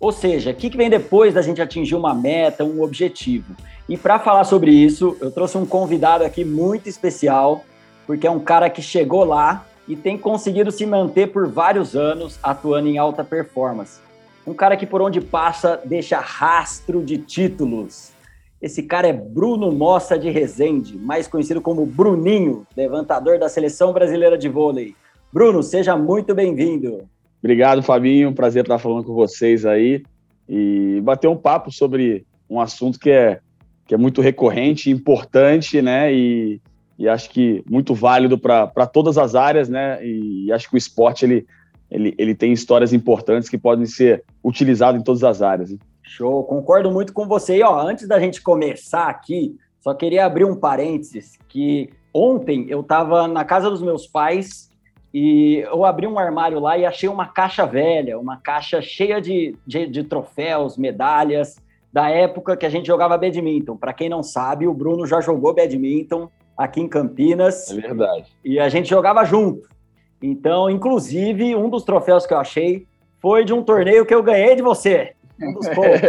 Ou seja, o que vem depois da gente atingir uma meta, um objetivo? E para falar sobre isso, eu trouxe um convidado aqui muito especial, porque é um cara que chegou lá e tem conseguido se manter por vários anos atuando em alta performance. Um cara que por onde passa deixa rastro de títulos. Esse cara é Bruno Mossa de Rezende, mais conhecido como Bruninho, levantador da seleção brasileira de vôlei. Bruno, seja muito bem-vindo. Obrigado, Fabinho. Prazer estar falando com vocês aí e bater um papo sobre um assunto que é, que é muito recorrente, importante, né? E, e acho que muito válido para todas as áreas, né? E acho que o esporte ele, ele, ele tem histórias importantes que podem ser utilizadas em todas as áreas. Show, concordo muito com você. E ó, antes da gente começar aqui, só queria abrir um parênteses que ontem eu estava na casa dos meus pais e eu abri um armário lá e achei uma caixa velha, uma caixa cheia de, de, de troféus, medalhas, da época que a gente jogava badminton. Para quem não sabe, o Bruno já jogou badminton aqui em Campinas. É verdade. E a gente jogava junto. Então, inclusive, um dos troféus que eu achei foi de um torneio que eu ganhei de você. Um dos poucos.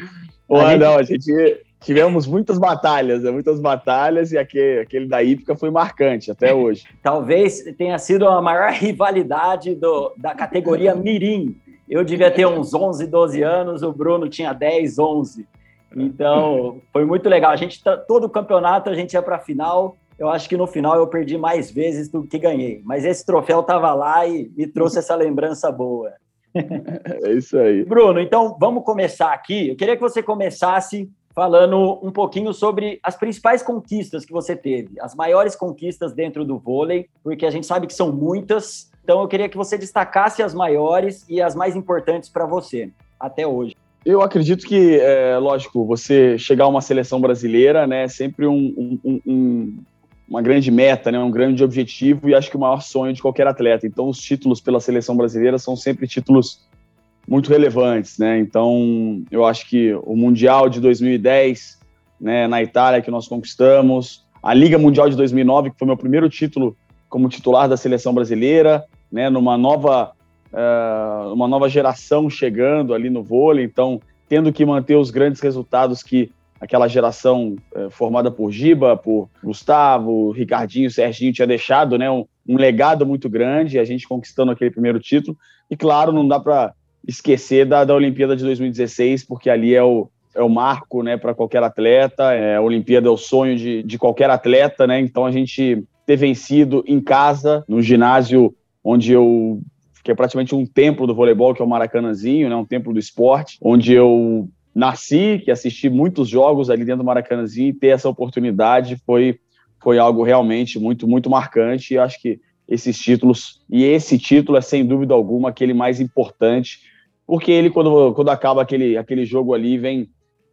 Pô, gente... não, a gente tivemos muitas batalhas, né? muitas batalhas, e aquele, aquele da Ípica foi marcante até hoje. Talvez tenha sido a maior rivalidade do, da categoria Mirim. Eu devia ter uns 11, 12 anos, o Bruno tinha 10, 11. Então, foi muito legal. A gente, todo o campeonato, a gente ia para a final. Eu acho que no final eu perdi mais vezes do que ganhei. Mas esse troféu estava lá e me trouxe essa lembrança boa. É isso aí. Bruno, então vamos começar aqui. Eu queria que você começasse falando um pouquinho sobre as principais conquistas que você teve, as maiores conquistas dentro do vôlei, porque a gente sabe que são muitas. Então eu queria que você destacasse as maiores e as mais importantes para você até hoje. Eu acredito que, é, lógico, você chegar a uma seleção brasileira, né, é sempre um, um, um, uma grande meta, né, um grande objetivo e acho que o maior sonho de qualquer atleta. Então, os títulos pela seleção brasileira são sempre títulos muito relevantes, né? Então, eu acho que o Mundial de 2010, né, na Itália, que nós conquistamos, a Liga Mundial de 2009, que foi meu primeiro título como titular da seleção brasileira, né, numa nova, uh, uma nova geração chegando ali no vôlei, então, tendo que manter os grandes resultados que aquela geração uh, formada por Giba, por Gustavo, Ricardinho, Serginho tinha deixado, né, um, um legado muito grande, a gente conquistando aquele primeiro título, e claro, não dá para esquecer da, da Olimpíada de 2016, porque ali é o, é o marco né, para qualquer atleta, é, a Olimpíada é o sonho de, de qualquer atleta, né? Então a gente ter vencido em casa, no ginásio onde eu que é praticamente um templo do voleibol, que é o Maracanãzinho, né, um templo do esporte, onde eu nasci, que assisti muitos jogos ali dentro do Maracanãzinho e ter essa oportunidade foi foi algo realmente muito muito marcante e acho que esses títulos e esse título é sem dúvida alguma aquele mais importante porque ele, quando, quando acaba aquele, aquele jogo ali, vem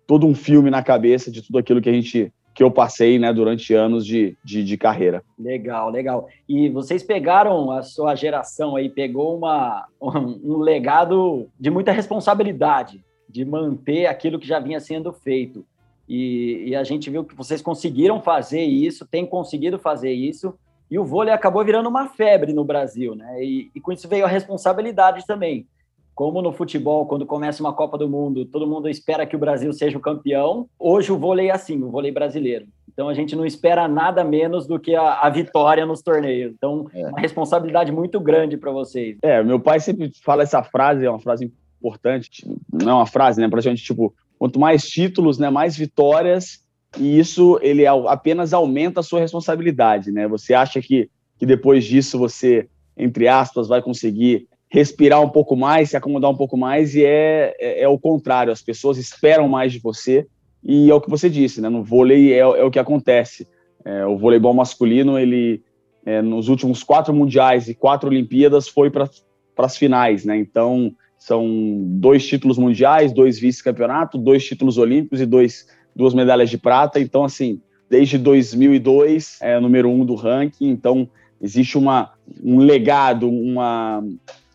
todo um filme na cabeça de tudo aquilo que a gente que eu passei né, durante anos de, de, de, carreira. Legal, legal. E vocês pegaram, a sua geração aí, pegou uma, um, legado de muita responsabilidade, de manter aquilo que já vinha sendo feito. E, e, a gente viu que vocês conseguiram fazer isso, têm conseguido fazer isso, e o vôlei acabou virando uma febre no Brasil, né? E, e com isso veio a responsabilidade também como no futebol, quando começa uma Copa do Mundo, todo mundo espera que o Brasil seja o campeão. Hoje o vôlei é assim, o vôlei brasileiro. Então a gente não espera nada menos do que a, a vitória nos torneios. Então, é uma responsabilidade muito grande para vocês. É, meu pai sempre fala essa frase, é uma frase importante, não é uma frase, né? Pra gente, tipo, quanto mais títulos, né, mais vitórias, e isso ele apenas aumenta a sua responsabilidade, né? Você acha que, que depois disso você, entre aspas, vai conseguir respirar um pouco mais, se acomodar um pouco mais, e é, é, é, o contrário, as pessoas esperam mais de você, e é o que você disse, né? No vôlei é, é o que acontece. É, o voleibol masculino, ele, é, nos últimos quatro mundiais e quatro Olimpíadas, foi para as finais, né? Então, São dois títulos mundiais, dois vice-campeonatos, dois títulos olímpicos e dois, duas medalhas de prata. Então, assim, desde 2002 é número um do ranking. Então, existe uma, um legado, uma,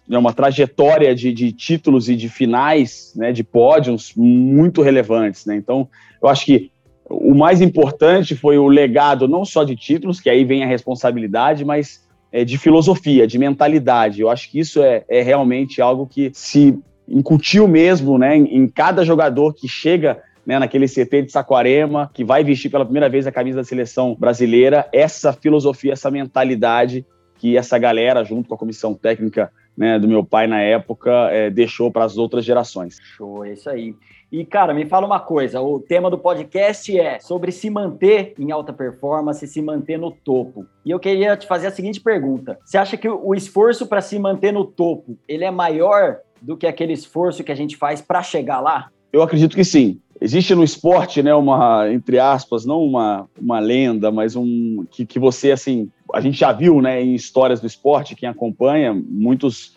né, uma trajetória de, de títulos e de finais, né, de pódios muito relevantes. Né? Então, eu acho que o mais importante foi o legado não só de títulos, que aí vem a responsabilidade, mas é, de filosofia, de mentalidade. Eu acho que isso é, é realmente algo que se incutiu mesmo né, em, em cada jogador que chega né, naquele CT de Saquarema, que vai vestir pela primeira vez a camisa da seleção brasileira, essa filosofia, essa mentalidade que essa galera, junto com a comissão técnica né, do meu pai na época, é, deixou para as outras gerações. Show, é isso aí. E, cara, me fala uma coisa: o tema do podcast é sobre se manter em alta performance, se manter no topo. E eu queria te fazer a seguinte pergunta: você acha que o esforço para se manter no topo ele é maior do que aquele esforço que a gente faz para chegar lá? Eu acredito que sim. Existe no esporte, né, uma, entre aspas, não uma, uma lenda, mas um que, que você, assim, a gente já viu, né, em histórias do esporte, quem acompanha, muitos,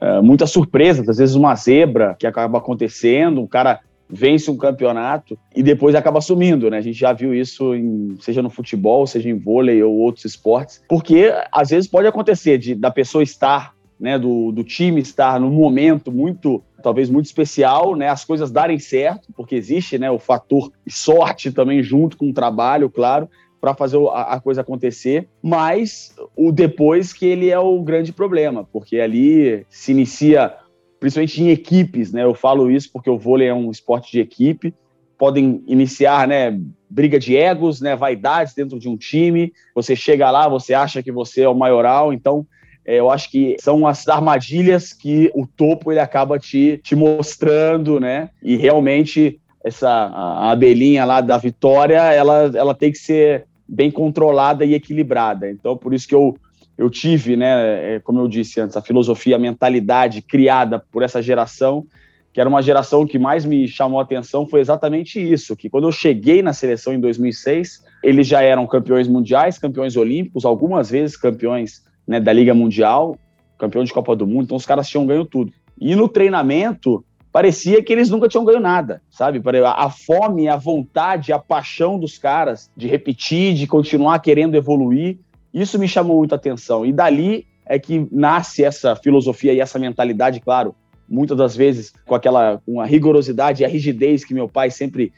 uh, muitas surpresas, às vezes uma zebra que acaba acontecendo, um cara vence um campeonato e depois acaba sumindo, né? A gente já viu isso, em, seja no futebol, seja em vôlei ou outros esportes, porque às vezes pode acontecer de, da pessoa estar, né, do, do time estar num momento muito, talvez muito especial, né, as coisas darem certo, porque existe, né, o fator sorte também junto com o trabalho, claro, para fazer a, a, coisa acontecer, mas o depois que ele é o grande problema, porque ali se inicia principalmente em equipes, né? Eu falo isso porque o vôlei é um esporte de equipe, podem iniciar, né, briga de egos, né, vaidades dentro de um time. Você chega lá, você acha que você é o maioral, então eu acho que são as armadilhas que o topo ele acaba te, te mostrando, né? E realmente essa a abelhinha lá da vitória, ela, ela tem que ser bem controlada e equilibrada. Então, por isso que eu eu tive, né, é, como eu disse antes, a filosofia, a mentalidade criada por essa geração, que era uma geração que mais me chamou a atenção, foi exatamente isso, que quando eu cheguei na seleção em 2006, eles já eram campeões mundiais, campeões olímpicos, algumas vezes campeões né, da Liga Mundial, campeão de Copa do Mundo, então os caras tinham ganho tudo. E no treinamento, parecia que eles nunca tinham ganho nada, sabe? A fome, a vontade, a paixão dos caras de repetir, de continuar querendo evoluir, isso me chamou muita atenção. E dali é que nasce essa filosofia e essa mentalidade, claro, muitas das vezes com aquela com a rigorosidade e a rigidez que meu pai sempre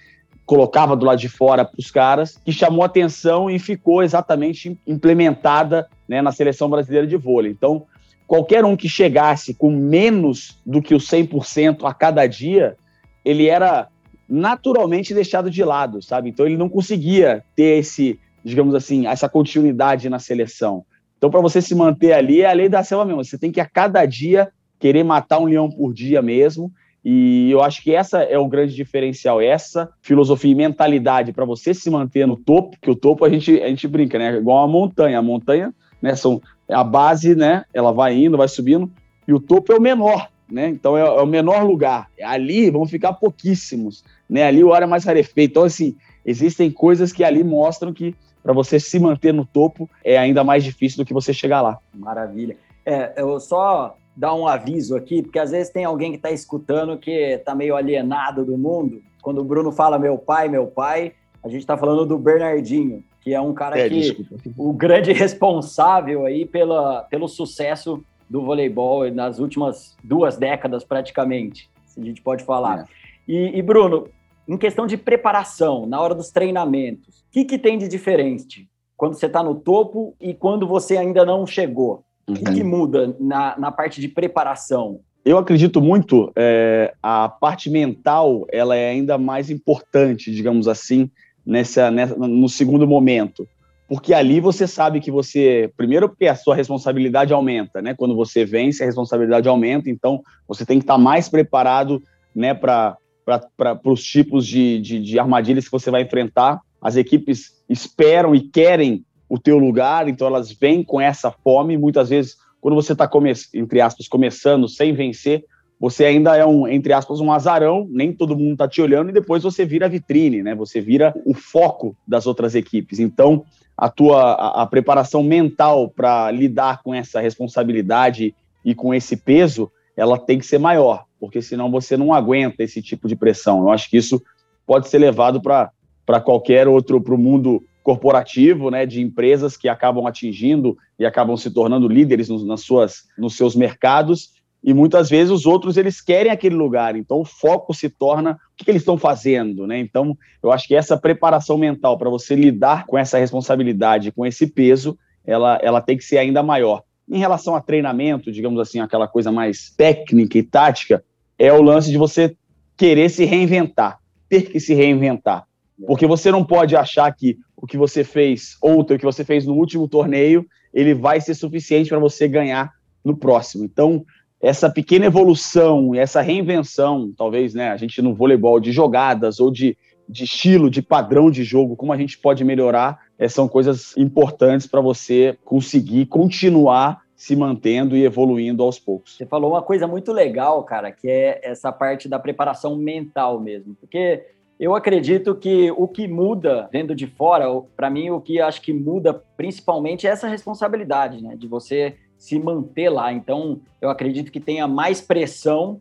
colocava do lado de fora para os caras, que chamou atenção e ficou exatamente implementada né, na seleção brasileira de vôlei. Então, qualquer um que chegasse com menos do que o 100% a cada dia, ele era naturalmente deixado de lado, sabe? Então ele não conseguia ter esse digamos assim, essa continuidade na seleção. Então, para você se manter ali, é a lei da selva mesmo. Você tem que a cada dia querer matar um leão por dia mesmo. E eu acho que essa é o grande diferencial, essa filosofia e mentalidade para você se manter no topo, que o topo a gente, a gente brinca, né? Igual a montanha. A montanha, né, são a base, né? Ela vai indo, vai subindo, e o topo é o menor, né? Então é, é o menor lugar. Ali vão ficar pouquíssimos, né? Ali o ar é mais rarefeito. Então, assim, existem coisas que ali mostram que para você se manter no topo é ainda mais difícil do que você chegar lá. Maravilha. É, eu só dar um aviso aqui, porque às vezes tem alguém que está escutando que está meio alienado do mundo. Quando o Bruno fala meu pai, meu pai, a gente está falando do Bernardinho, que é um cara é, que desculpa. o grande responsável aí pela, pelo sucesso do voleibol nas últimas duas décadas praticamente, se a gente pode falar. É. E, e Bruno, em questão de preparação, na hora dos treinamentos, o que, que tem de diferente quando você está no topo e quando você ainda não chegou? O uhum. que, que, muda na, na parte de preparação? Eu acredito muito, é, a parte mental ela é ainda mais importante, digamos assim, nessa, nessa, no segundo momento. Porque ali você sabe que você, primeiro porque a sua responsabilidade aumenta, né? Quando você vence, a responsabilidade aumenta, então você tem que estar mais preparado, né, para para os tipos de, de, de armadilhas que você vai enfrentar. As equipes esperam e querem o teu lugar, então elas vêm com essa fome. Muitas vezes, quando você está, entre aspas, começando sem vencer, você ainda é um, entre aspas, um azarão, nem todo mundo está te olhando, e depois você vira vitrine, né? Você vira o foco das outras equipes. Então, a tua a, a preparação mental para lidar com essa responsabilidade e com esse peso, ela tem que ser maior, porque senão você não aguenta esse tipo de pressão. Eu acho que isso pode ser levado para qualquer outro, para o mundo corporativo, né, de empresas que acabam atingindo e acabam se tornando líderes nos, nas suas, nos seus mercados, e muitas vezes os outros eles querem aquele lugar, então o foco se torna o que, que eles estão fazendo, né? Então eu acho que essa preparação mental para você lidar com essa responsabilidade, com esse peso, ela, ela tem que ser ainda maior. Em relação a treinamento, digamos assim, aquela coisa mais técnica e tática, é o lance de você querer se reinventar, ter que se reinventar. Porque você não pode achar que o que você fez ontem, o que você fez no último torneio, ele vai ser suficiente para você ganhar no próximo. Então, essa pequena evolução, essa reinvenção, talvez, né, a gente no voleibol de jogadas ou de, de estilo, de padrão de jogo, como a gente pode melhorar, é, são coisas importantes para você conseguir continuar se mantendo e evoluindo aos poucos. Você falou uma coisa muito legal, cara, que é essa parte da preparação mental mesmo, porque eu acredito que o que muda dentro de fora, para mim, o que acho que muda principalmente é essa responsabilidade, né? De você se manter lá. Então, eu acredito que tenha mais pressão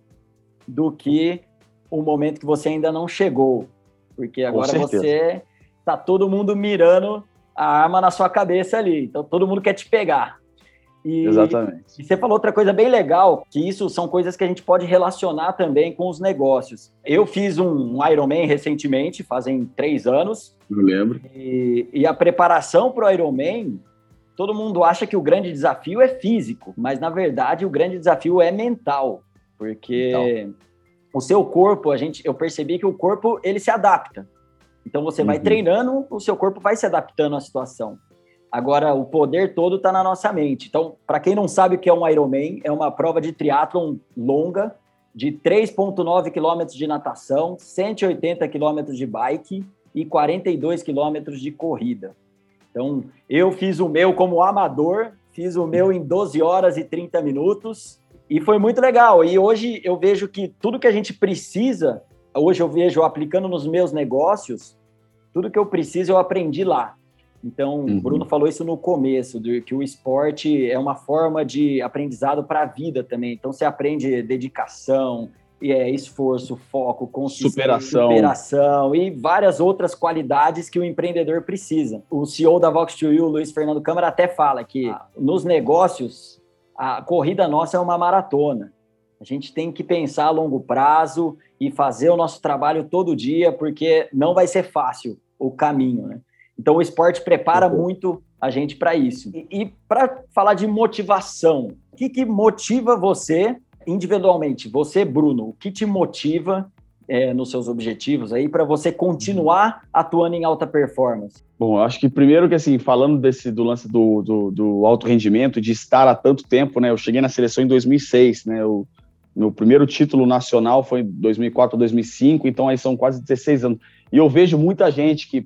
do que o momento que você ainda não chegou. Porque agora você tá todo mundo mirando a arma na sua cabeça ali. Então, todo mundo quer te pegar. E, Exatamente. E você falou outra coisa bem legal, que isso são coisas que a gente pode relacionar também com os negócios. Eu fiz um, Ironman recentemente, fazem três anos. Eu lembro. E, e a preparação para o Ironman, todo mundo acha que o grande desafio é físico, mas na verdade o grande desafio é mental, porque então. o seu corpo, a gente, eu percebi que o corpo ele se adapta. Então você uhum. vai treinando, o seu corpo vai se adaptando à situação. Agora, o poder todo está na nossa mente. Então, para quem não sabe o que é um Ironman, é uma prova de triatlon longa, de 3,9 quilômetros de natação, 180 quilômetros de bike e 42 quilômetros de corrida. Então, eu fiz o meu como amador, fiz o meu em 12 horas e 30 minutos e foi muito legal. E hoje eu vejo que tudo que a gente precisa, hoje eu vejo aplicando nos meus negócios, tudo que eu preciso eu aprendi lá. Então, uhum. Bruno falou isso no começo, de que o esporte é uma forma de aprendizado para a vida também. Então, você aprende dedicação, é, esforço, foco, superação. superação e várias outras qualidades que o empreendedor precisa. O CEO da Vox2U, Luiz Fernando Câmara, até fala que ah. nos negócios, a corrida nossa é uma maratona. A gente tem que pensar a longo prazo e fazer o nosso trabalho todo dia, porque não vai ser fácil o caminho, né? Então, o esporte prepara uhum. muito a gente para isso. E, e para falar de motivação, o que, que motiva você individualmente? Você, Bruno, o que te motiva é, nos seus objetivos aí para você continuar atuando em alta performance? Bom, eu acho que primeiro que assim, falando desse do lance do, do, do, alto rendimento, de estar há tanto tempo, né? Eu cheguei na seleção em 2006, né? O meu primeiro título nacional foi em 2004 2005, então aí são quase 16 anos. E eu vejo muita gente que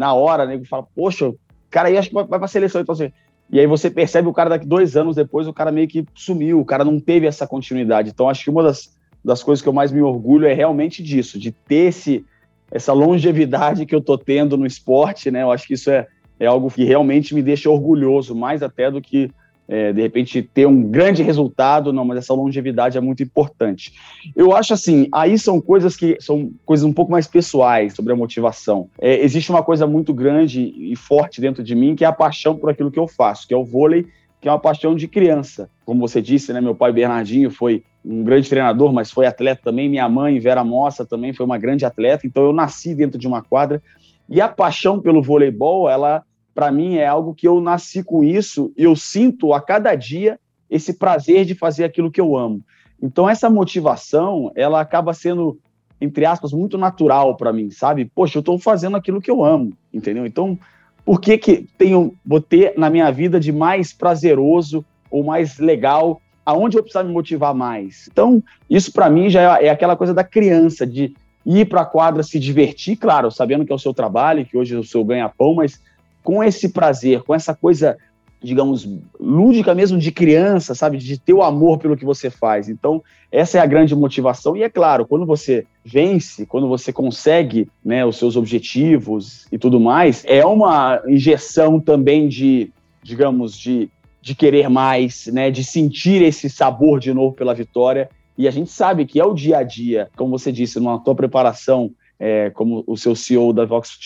na hora, né? Fala, poxa, o cara aí acho que vai, vai para a seleção. Então, assim, e aí você percebe o cara daqui dois anos depois, o cara meio que sumiu, o cara não teve essa continuidade. Então, acho que uma das, das coisas que eu mais me orgulho é realmente disso, de ter esse, essa longevidade que eu tô tendo no esporte, né? Eu acho que isso é, é algo que realmente me deixa orgulhoso, mais até do que é, de repente ter um grande resultado, não, mas essa longevidade é muito importante. Eu acho assim, aí são coisas que são coisas um pouco mais pessoais sobre a motivação. É, existe uma coisa muito grande e forte dentro de mim que é a paixão por aquilo que eu faço, que é o vôlei, que é uma paixão de criança. Como você disse, né, meu pai Bernardinho foi um grande treinador, mas foi atleta também. Minha mãe, Vera Mossa, também foi uma grande atleta. Então eu nasci dentro de uma quadra. E a paixão pelo voleibol, ela para mim é algo que eu nasci com isso e eu sinto a cada dia esse prazer de fazer aquilo que eu amo. Então essa motivação, ela acaba sendo entre aspas muito natural para mim, sabe? Poxa, eu estou fazendo aquilo que eu amo, entendeu? Então, por que que tenho vou ter na minha vida de mais prazeroso ou mais legal aonde eu precisar me motivar mais. Então, isso para mim já é, aquela coisa da criança, de ir para a quadra se divertir, claro, sabendo que é o seu trabalho, que hoje é o seu ganha-pão, mas com esse prazer, com essa coisa, digamos, lúdica mesmo de criança, sabe? De ter o amor pelo que você faz. Então, essa é a grande motivação. E é claro, quando você vence, quando você consegue né, os seus objetivos e tudo mais, é uma injeção também de, digamos, de de querer mais, né, de sentir esse sabor de novo pela vitória. E a gente sabe que é o dia a dia, como você disse, na tua preparação, é, como o seu CEO da Vox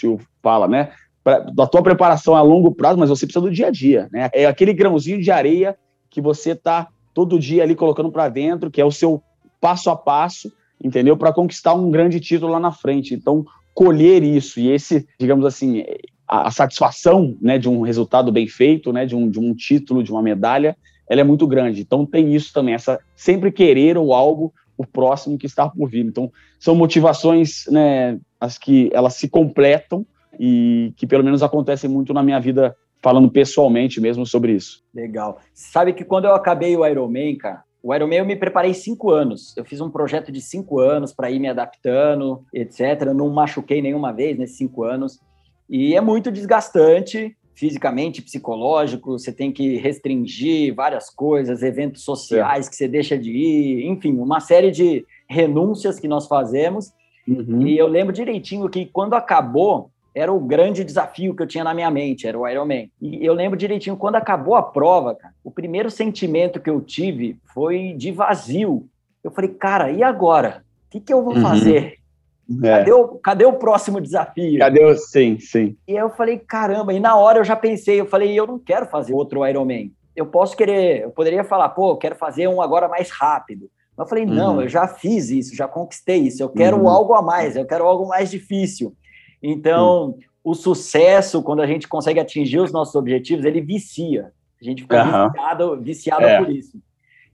fala, né? Pra, da tua preparação a longo prazo, mas você precisa do dia a dia, né? É aquele grãozinho de areia que você está todo dia ali colocando para dentro, que é o seu passo a passo, entendeu? Para conquistar um grande título lá na frente. Então, colher isso e esse, digamos assim, a, a, satisfação né, de um resultado bem feito, né, de, um, de um título, de uma medalha, ela é muito grande. Então tem isso também, essa sempre querer ou algo o próximo que está por vir. Então são motivações, né, as que elas se completam e que pelo menos acontecem muito na minha vida falando pessoalmente mesmo sobre isso. Legal. Sabe que quando eu acabei o Ironman, cara, o Ironman eu me preparei cinco anos. Eu fiz um projeto de cinco anos para ir me adaptando, etc. Eu não machuquei nenhuma vez nesses cinco anos. E é muito desgastante fisicamente, psicológico, você tem que restringir várias coisas, eventos sociais é. que você deixa de ir, enfim, uma série de renúncias que nós fazemos. Uhum. E eu lembro direitinho que quando acabou, era o grande desafio que eu tinha na minha mente, era o Ironman. E eu lembro direitinho, quando acabou a prova, cara, o primeiro sentimento que eu tive foi de vazio. Eu falei, cara, e agora? O que, que eu vou uhum. fazer? É. Cadê, o, cadê o próximo desafio? Cadê o. Sim, sim. E aí eu falei, caramba, e na hora eu já pensei, eu falei, eu não quero fazer outro Ironman. Eu posso querer, eu poderia falar, pô, eu quero fazer um agora mais rápido. Mas eu falei, não, uhum. eu já fiz isso, já conquistei isso, eu quero uhum. algo a mais, eu quero algo mais difícil. Então, uhum. o sucesso, quando a gente consegue atingir os nossos objetivos, ele vicia. A gente fica viciado, viciado é. por isso.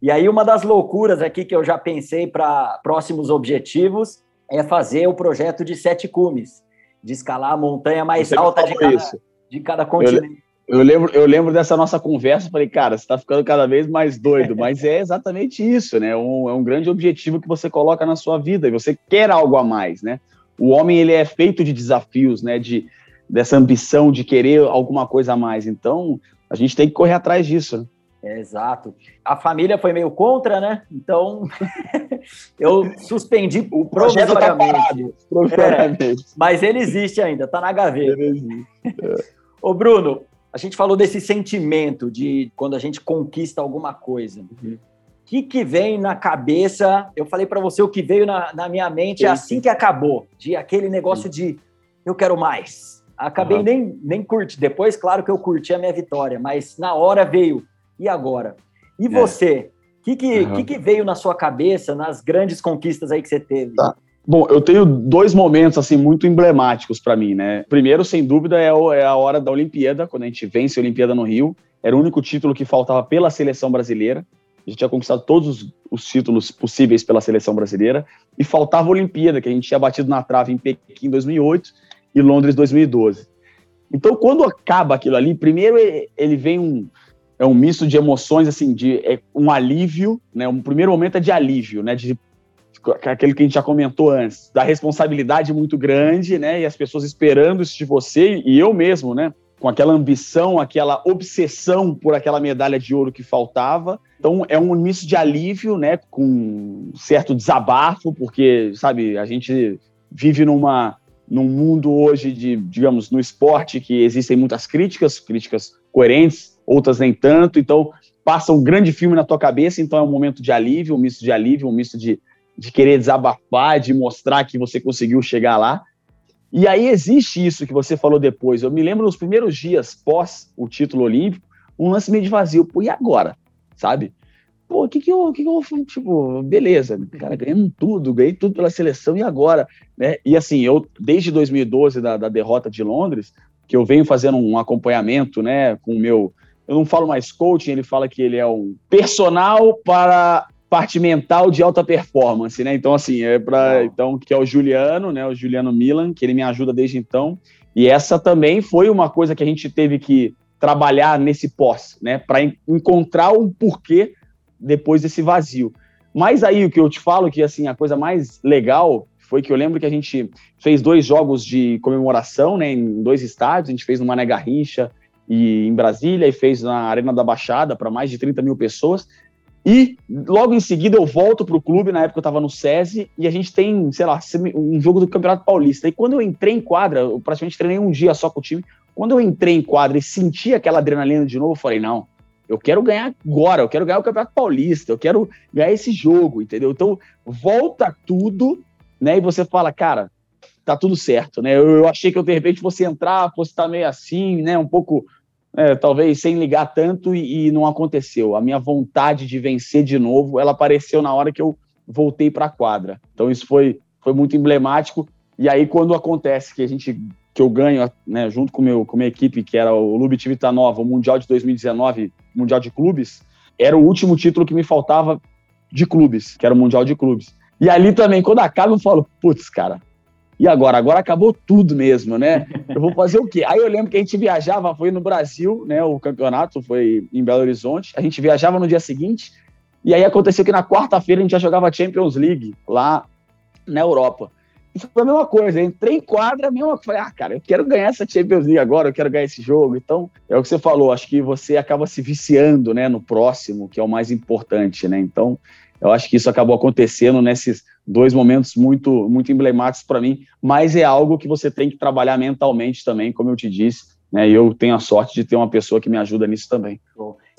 E aí, uma das loucuras aqui que eu já pensei para próximos objetivos é fazer o projeto de sete cumes, de escalar a montanha mais alta de cada, de cada continente. Eu, eu, lembro, eu lembro dessa nossa conversa, falei, cara, você está ficando cada vez mais doido, mas é exatamente isso, né? Um, é um grande objetivo que você coloca na sua vida e você quer algo a mais, né? O homem ele é feito de desafios, né? De dessa ambição de querer alguma coisa a mais. Então, a gente tem que correr atrás disso. Né? É, exato. A família foi meio contra, né? Então eu suspendi o projeto tá parado, é, mas ele existe ainda, tá na gaveta. É. Ô Bruno, a gente falou desse sentimento de quando a gente conquista alguma coisa. O uhum. Que, que vem na cabeça? Eu falei para você o que veio na, na minha mente é assim que acabou, de aquele negócio de eu quero mais. Acabei uhum. nem, nem curti. Depois, claro que eu curti a minha vitória, mas na hora veio e agora? E é. você? O que, que, uhum. que, que, veio na sua cabeça nas grandes conquistas aí que você teve? Tá. Bom, eu tenho dois momentos assim muito emblemáticos para mim, né? Primeiro, sem dúvida, é, é a hora da Olimpíada, quando a gente vence a Olimpíada no Rio. Era o único título que faltava pela seleção brasileira. A gente tinha conquistado todos os, os títulos possíveis pela seleção brasileira e faltava a Olimpíada, que a gente tinha batido na trave em Pequim em 2008 e Londres 2012. Então, quando acaba aquilo ali, primeiro ele vem um, é um misto de emoções, assim, de é um alívio, né? Um primeiro momento é de alívio, né? De aquele que a gente já comentou antes, da responsabilidade muito grande, né? E as pessoas esperando isso de você e eu mesmo, né? Com aquela ambição, aquela obsessão por aquela medalha de ouro que faltava. Então é um misto de alívio, né? Com certo desabafo, porque sabe a gente vive numa num mundo hoje de, digamos, no esporte que existem muitas críticas, críticas coerentes, outras nem tanto. Então, passa um grande filme na tua cabeça, então é um momento de alívio, um misto de alívio, um misto de, de querer desabafar, de mostrar que você conseguiu chegar lá. E aí existe isso que você falou depois. Eu me lembro nos primeiros dias pós o título olímpico, um lance meio de vazio. Pô, e agora? Sabe? Pô, o que que eu, que que eu tipo, beleza, cara, ganhamos tudo, ganhei tudo pela seleção, e agora? Né? E assim, eu, desde 2012, da, da derrota de Londres, que eu venho fazendo um acompanhamento, né, com o meu eu não falo mais coaching, ele fala que ele é um personal para parte mental de alta performance, né? Então, assim, é para. Então, que é o Juliano, né? O Juliano Milan, que ele me ajuda desde então. E essa também foi uma coisa que a gente teve que trabalhar nesse pós, né? Para encontrar o porquê depois desse vazio. Mas aí o que eu te falo que assim a coisa mais legal foi que eu lembro que a gente fez dois jogos de comemoração, né, em dois estádios, a gente fez no Mané Garrincha e em Brasília e fez na Arena da Baixada para mais de 30 mil pessoas. E logo em seguida eu volto para o clube, na época eu estava no SESI, e a gente tem, sei lá, um jogo do Campeonato Paulista. E quando eu entrei em quadra, eu praticamente treinei um dia só com o time. Quando eu entrei em quadra e senti aquela adrenalina de novo, eu falei: não, eu quero ganhar agora, eu quero ganhar o Campeonato Paulista, eu quero ganhar esse jogo, entendeu? Então, volta tudo, né? E você fala, cara, tá tudo certo, né? Eu, eu achei que eu, de repente, fosse entrar, fosse estar meio assim, né? Um pouco, é, talvez, sem ligar tanto, e, e não aconteceu. A minha vontade de vencer de novo, ela apareceu na hora que eu voltei para a quadra. Então, isso foi, foi muito emblemático. E aí, quando acontece que a gente que eu ganho, né, junto com meu com minha equipe, que era o Lubit Nova, o Mundial de 2019, Mundial de Clubes, era o último título que me faltava de clubes, que era o Mundial de Clubes. E ali também, quando acaba, eu falo, putz, cara, e agora? Agora acabou tudo mesmo, né? Eu vou fazer o quê? Aí eu lembro que a gente viajava, foi no Brasil, né? O campeonato foi em Belo Horizonte. A gente viajava no dia seguinte, e aí aconteceu que na quarta-feira a gente já jogava Champions League lá na Europa. E foi a mesma coisa, entrei em quadra, a mesma Falei, ah, cara, eu quero ganhar essa Champions League agora, eu quero ganhar esse jogo. Então, é o que você falou, acho que você acaba se viciando, né, no próximo, que é o mais importante, né? Então, eu acho que isso acabou acontecendo nesses dois momentos muito, muito emblemáticos para mim, mas é algo que você tem que trabalhar mentalmente também, como eu te disse, né? E eu tenho a sorte de ter uma pessoa que me ajuda nisso também.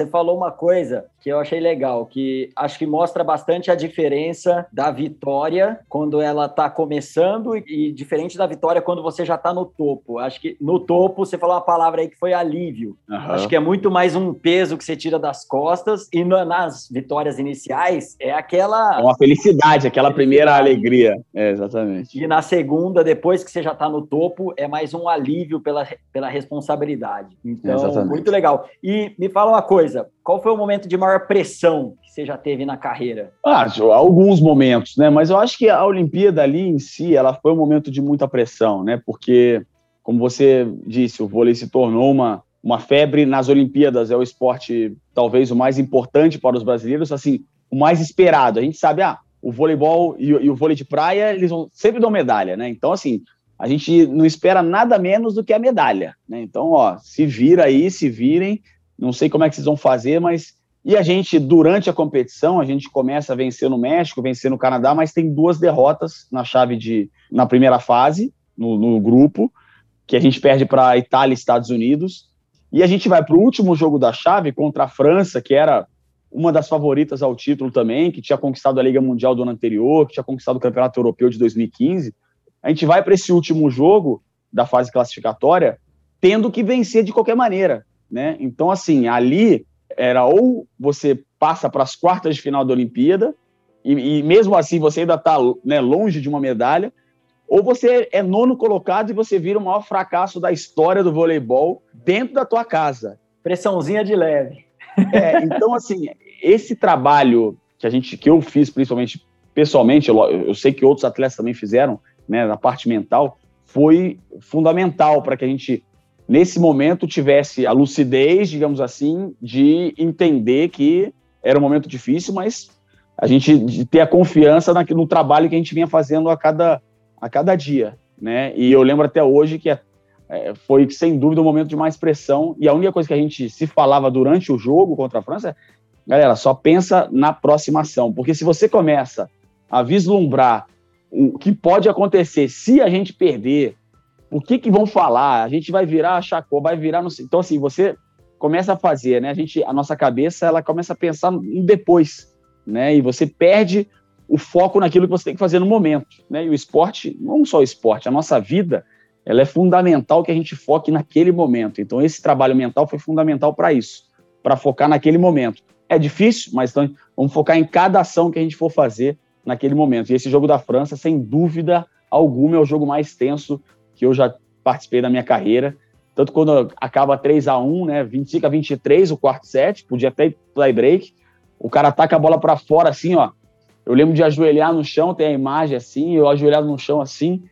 Você falou uma coisa que eu achei legal, que acho que mostra bastante a diferença da vitória quando ela está começando e diferente da vitória quando você já está no topo. Acho que no topo você falou uma palavra aí que foi alívio. Uhum. Acho que é muito mais um peso que você tira das costas e nas vitórias iniciais é aquela. É uma felicidade, aquela primeira alegria. É, exatamente. E na segunda, depois que você já está no topo, é mais um alívio pela, pela responsabilidade. Então, exatamente. muito legal. E me fala uma coisa qual foi o momento de maior pressão que você já teve na carreira? Ah, alguns momentos, né? Mas eu acho que a Olimpíada ali em si, ela foi um momento de muita pressão, né? Porque, como você disse, o vôlei se tornou uma, uma febre nas Olimpíadas, é o esporte talvez o mais importante para os brasileiros, assim, o mais esperado. A gente sabe, ah, o voleibol e, e o vôlei de praia, eles vão, sempre dão medalha, né? Então, assim, a gente não espera nada menos do que a medalha, né? Então, ó, se vira aí, se virem, não sei como é que vocês vão fazer, mas. E a gente, durante a competição, a gente começa a vencer no México, vencer no Canadá, mas tem duas derrotas na chave de. na primeira fase, no, no grupo, que a gente perde para Itália e Estados Unidos. E a gente vai para o último jogo da chave contra a França, que era uma das favoritas ao título também, que tinha conquistado a Liga Mundial do ano anterior, que tinha conquistado o Campeonato Europeu de 2015. A gente vai para esse último jogo da fase classificatória tendo que vencer de qualquer maneira né? Então, assim, ali era ou você passa para as quartas de final da Olimpíada, e, e mesmo assim você ainda está né, longe de uma medalha, ou você é nono colocado e você vira o maior fracasso da história do voleibol dentro da tua casa. Pressãozinha de leve. É, então, assim, esse trabalho que a gente, que eu fiz, principalmente pessoalmente, eu, eu sei que outros atletas também fizeram, né, na parte mental, foi fundamental para que a gente nesse momento tivesse a lucidez, digamos assim, de entender que era um momento difícil, mas a gente de ter a confiança no trabalho que a gente vinha fazendo a cada, a cada dia, né? E eu lembro até hoje que é, foi sem dúvida o um momento de mais pressão e a única coisa que a gente se falava durante o jogo contra a França é, galera, só pensa na próxima ação, porque se você começa a vislumbrar o que pode acontecer se a gente perder, o que que vão falar? A gente vai virar chacô, vai virar no... Então, assim, você começa a fazer, né? A gente, a nossa cabeça, ela começa a pensar no depois, né? E você perde o foco naquilo que você tem que fazer no momento, né? E o esporte, não só o esporte, a nossa vida, ela é fundamental que a gente foque naquele momento. Então, esse trabalho mental foi fundamental para isso, para focar naquele momento. É difícil, mas então, vamos focar em cada ação que a gente for fazer naquele momento. E esse jogo da França, sem dúvida alguma, é o jogo mais tenso que eu já participei da minha carreira. Tanto quando acaba 3 a 1 né? 25 a 23, o quarto set, podia até ir play break. O cara ataca a bola para fora assim, ó. Eu lembro de ajoelhar no chão, tem a imagem assim, eu ajoelhado no chão assim.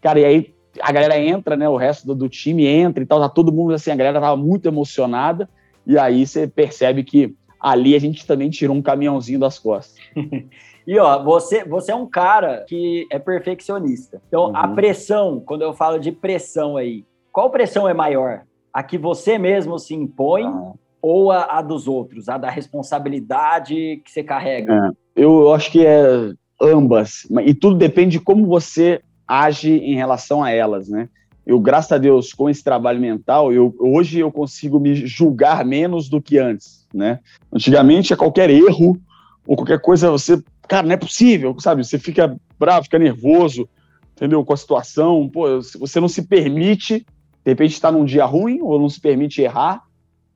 Cara, e aí a galera entra, né? O resto do, do time entra e tal, tá todo mundo assim, a galera tava muito emocionada. E aí você percebe que ali a gente também tirou um caminhãozinho das costas. E ó, você, você é um cara que é perfeccionista. Então, uhum. a pressão, quando eu falo de pressão aí, qual pressão é maior? A que você mesmo se impõe uhum. ou a, a, dos outros? A da responsabilidade que você carrega? É, eu acho que é ambas. E tudo depende de como você age em relação a elas, né? eu, graças a Deus, com esse trabalho mental, eu, hoje eu consigo me julgar menos do que antes, né? Antigamente, a qualquer erro ou qualquer coisa, você, cara, não é possível, sabe? Você fica bravo, fica nervoso, entendeu? Com a situação, pô, você não se permite, de repente, estar num dia ruim ou não se permite errar,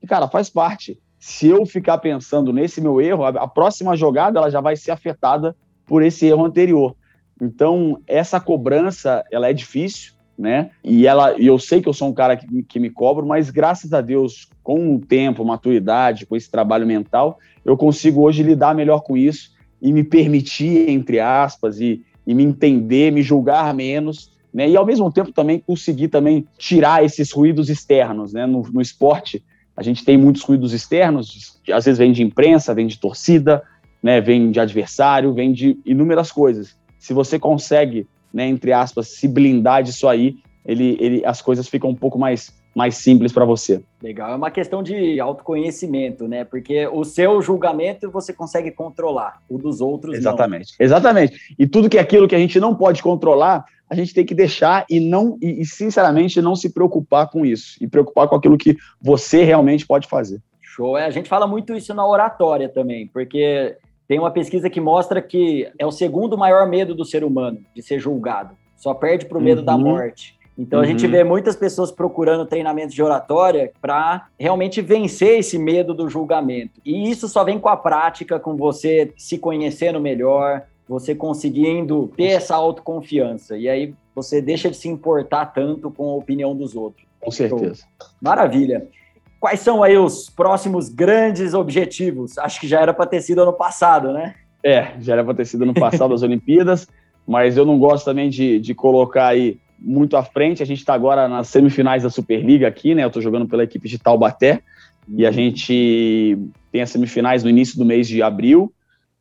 e, cara, faz parte. Se eu ficar pensando nesse meu erro, a, próxima jogada ela já vai ser afetada por esse erro anterior. Então, essa cobrança, ela é difícil, né? E ela, eu sei que eu sou um cara que, que me cobro, mas graças a Deus, com o tempo, maturidade, com esse trabalho mental, eu consigo hoje lidar melhor com isso e me permitir, entre aspas, e, e me entender, me julgar menos, né? E ao mesmo tempo também conseguir também tirar esses ruídos externos, né? No, no esporte, a gente tem muitos ruídos externos, às vezes vem de imprensa, vem de torcida, né? Vem de adversário, vem de inúmeras coisas se você consegue, né, entre aspas, se blindar disso aí, ele, ele, as coisas ficam um pouco mais, mais simples para você. Legal, é uma questão de autoconhecimento, né? Porque o seu julgamento você consegue controlar, o dos outros Exatamente, não. exatamente. E tudo que é aquilo que a gente não pode controlar, a gente tem que deixar e não e, e sinceramente não se preocupar com isso e preocupar com aquilo que você realmente pode fazer. Show. É, a gente fala muito isso na oratória também, porque tem uma pesquisa que mostra que é o segundo maior medo do ser humano, de ser julgado. Só perde para o medo uhum. da morte. Então uhum. a gente uhum. vê muitas pessoas procurando treinamentos de oratória para realmente vencer esse medo do julgamento. E isso só vem com a prática, com você se conhecendo melhor, você conseguindo ter essa autoconfiança. E aí você deixa de se importar tanto com a opinião dos outros. Com certeza. Então, maravilha. Quais são aí os próximos grandes objetivos? Acho que já era para ter sido ano passado, né? É, já era para ter sido ano passado as Olimpíadas, mas eu não gosto também de, de colocar aí muito à frente. A gente está agora nas semifinais da Superliga aqui, né? Eu estou jogando pela equipe de Taubaté e a gente tem as semifinais no início do mês de abril.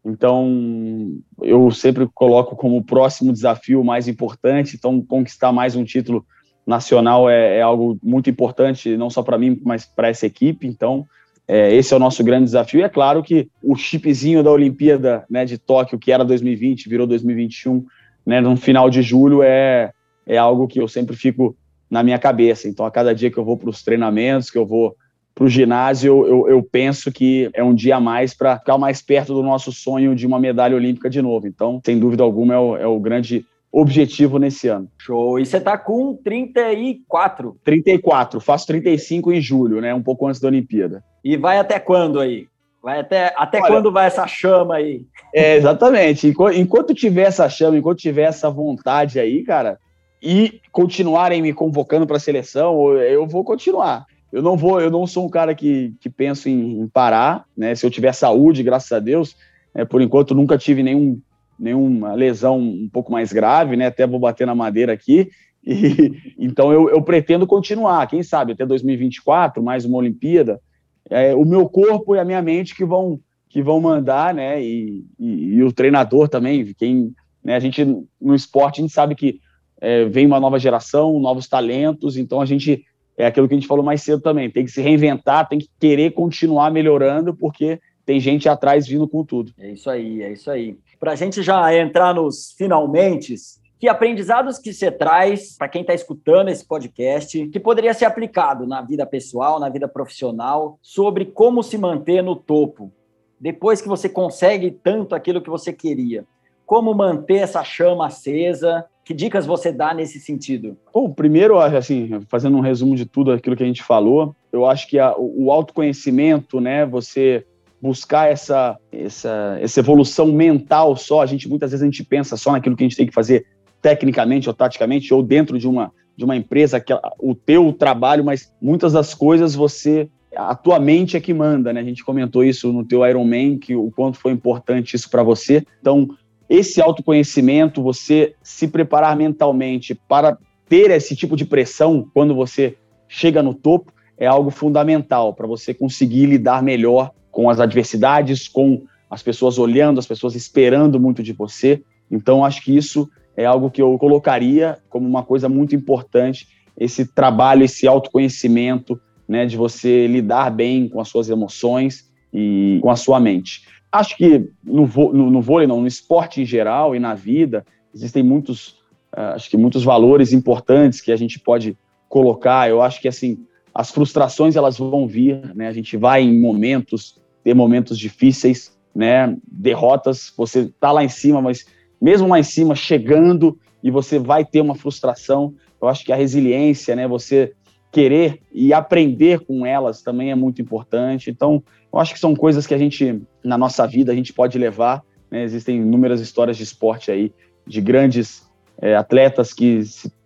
Então, eu sempre coloco como próximo desafio mais importante, então conquistar mais um título nacional é, é algo muito importante, não só para mim, mas para essa equipe. Então, é, esse é o nosso grande desafio. E é claro que o chipzinho da Olimpíada né, de Tóquio, que era 2020, virou 2021, né, no final de julho, é, é algo que eu sempre fico na minha cabeça. Então, a cada dia que eu vou para os treinamentos, que eu vou para o ginásio, eu, eu, penso que é um dia a mais para ficar mais perto do nosso sonho de uma medalha olímpica de novo. Então, sem dúvida alguma, é o, é o grande objetivo nesse ano. Show. E você está com 34? 34. Faço 35 em julho, né? Um pouco antes da Olimpíada. E vai até quando aí? Vai até, até Olha, quando vai essa chama aí? É, exatamente. Enquanto tiver essa chama, enquanto tiver essa vontade aí, cara, e continuarem me convocando para a seleção, eu vou continuar. Eu não vou, eu não sou um cara que, que penso em, em parar, né? Se eu tiver saúde, graças a Deus, é, por enquanto nunca tive nenhum nenhuma lesão um pouco mais grave, né? Até vou bater na madeira aqui. E, então eu, eu, pretendo continuar, quem sabe até 2024, mais uma Olimpíada. É, o meu corpo e a minha mente que vão que vão mandar, né? E, e, e o treinador também, quem, né? A gente no esporte a gente sabe que é, vem uma nova geração, novos talentos, então a gente é aquilo que a gente falou mais cedo também, tem que se reinventar, tem que querer continuar melhorando, porque tem gente atrás vindo com tudo. É isso aí, é isso aí para a gente já entrar nos finalmente, que aprendizados que você traz para quem está escutando esse podcast, que poderia ser aplicado na vida pessoal, na vida profissional, sobre como se manter no topo, depois que você consegue tanto aquilo que você queria. Como manter essa chama acesa? Que dicas você dá nesse sentido? Bom, primeiro, assim, fazendo um resumo de tudo aquilo que a gente falou, eu acho que a, o autoconhecimento, né, você buscar essa, essa, essa evolução mental só. A gente muitas vezes a gente pensa só naquilo que a gente tem que fazer tecnicamente ou taticamente ou dentro de uma de uma empresa que o teu trabalho, mas muitas das coisas você a tua mente é que manda, né? A gente comentou isso no teu Iron Man, que o quanto foi importante isso para você. Então, esse autoconhecimento, você se preparar mentalmente para ter esse tipo de pressão quando você chega no topo, é algo fundamental para você conseguir lidar melhor com as adversidades, com as pessoas olhando, as pessoas esperando muito de você. Então, acho que isso é algo que eu colocaria como uma coisa muito importante, esse trabalho, esse autoconhecimento, né, de você lidar bem com as suas emoções e com a sua mente. Acho que no, no, no vôlei, não, no esporte em geral e na vida, existem muitos uh, acho que muitos valores importantes que a gente pode colocar. Eu acho que assim as frustrações elas vão vir, né? A gente vai em momentos ter momentos difíceis, né? Derrotas, você tá lá em cima, mas mesmo lá em cima, chegando e você vai ter uma frustração. Eu acho que a resiliência, né? Você querer e aprender com elas também é muito importante. Então, eu acho que são coisas que a gente, na nossa vida, a gente pode levar. Né? Existem inúmeras histórias de esporte aí, de grandes é, atletas que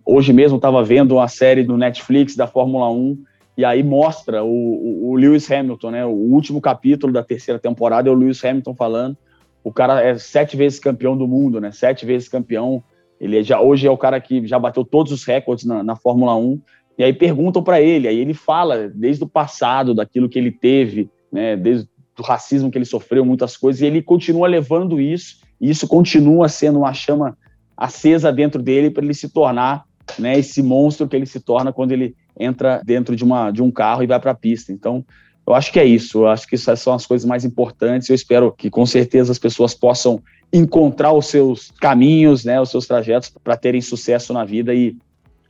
hoje mesmo estava vendo uma série do Netflix da Fórmula 1 e aí mostra o, o, Lewis Hamilton, né? O último capítulo da terceira temporada é o Lewis Hamilton falando. O cara é sete vezes campeão do mundo, né? Sete vezes campeão. Ele já hoje é o cara que já bateu todos os recordes na, na Fórmula 1. E aí perguntam para ele, aí ele fala desde o passado, daquilo que ele teve, né? Desde o racismo que ele sofreu, muitas coisas, e ele continua levando isso. E isso continua sendo uma chama acesa dentro dele para ele se tornar, né? Esse monstro que ele se torna quando ele entra dentro de, uma, de um carro e vai para a pista. Então, eu acho que é isso. Eu acho que essas são as coisas mais importantes. Eu espero que, com certeza, as pessoas possam encontrar os seus caminhos, né, os seus trajetos para terem sucesso na vida e,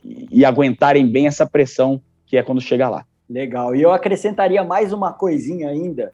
e aguentarem bem essa pressão que é quando chega lá. Legal. E eu acrescentaria mais uma coisinha ainda,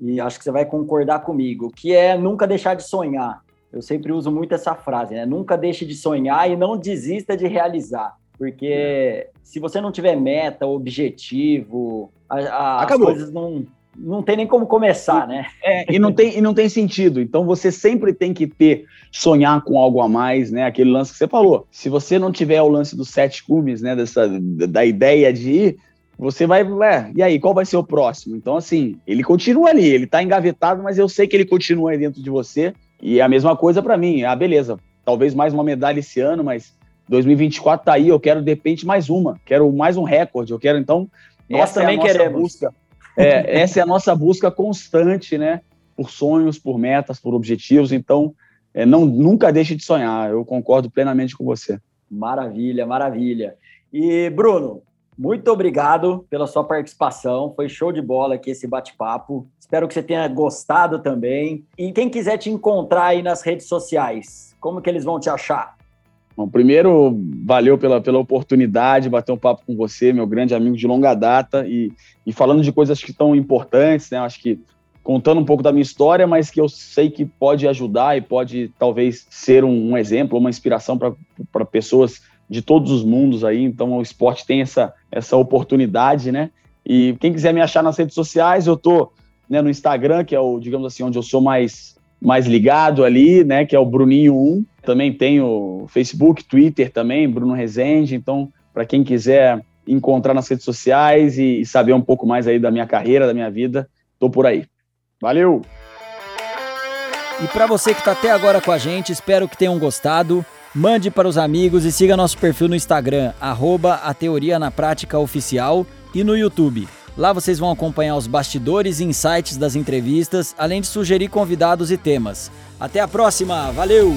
e acho que você vai concordar comigo, que é nunca deixar de sonhar. Eu sempre uso muito essa frase, né? Nunca deixe de sonhar e não desista de realizar. Porque se você não tiver meta, objetivo, a, a, as coisas não, não tem nem como começar, né? É, e não, tem, e não tem sentido. Então você sempre tem que ter, sonhar com algo a mais, né? Aquele lance que você falou. Se você não tiver o lance dos sete cumes, né? Dessa, da ideia de ir, você vai, é, e aí, qual vai ser o próximo? Então, assim, ele continua ali, ele tá engavetado, mas eu sei que ele continua aí dentro de você. E é a mesma coisa para mim. Ah, beleza, talvez mais uma medalha esse ano, mas 2024 tá aí, eu quero de repente mais uma, quero mais um recorde, eu quero então. Nós também é queremos. Busca, é, essa é a nossa busca constante, né? Por sonhos, por metas, por objetivos. Então, é, não nunca deixe de sonhar. Eu concordo plenamente com você. Maravilha, maravilha. E Bruno, muito obrigado pela sua participação. Foi show de bola aqui esse bate-papo. Espero que você tenha gostado também. E quem quiser te encontrar aí nas redes sociais, como que eles vão te achar? Bom, primeiro, valeu pela, pela oportunidade, bater um papo com você, meu grande amigo de longa data, e, e falando de coisas que estão importantes, né? Acho que contando um pouco da minha história, mas que eu sei que pode ajudar e pode talvez ser um, um exemplo, uma inspiração para pessoas de todos os mundos aí. Então, o esporte tem essa, essa oportunidade, né? E quem quiser me achar nas redes sociais, eu tô né, no Instagram, que é o, digamos assim, onde eu sou mais mais ligado ali, né, que é o Bruninho1. Também tenho Facebook, Twitter também, Bruno Rezende. Então, para quem quiser encontrar nas redes sociais e, saber um pouco mais aí da minha carreira, da minha vida, tô por aí. Valeu! E para você que está até agora com a gente, espero que tenham gostado. Mande para os amigos e siga nosso perfil no Instagram, arroba Oficial e no YouTube. Lá vocês vão acompanhar os bastidores e insights das entrevistas, além de sugerir convidados e temas. Até a próxima, valeu!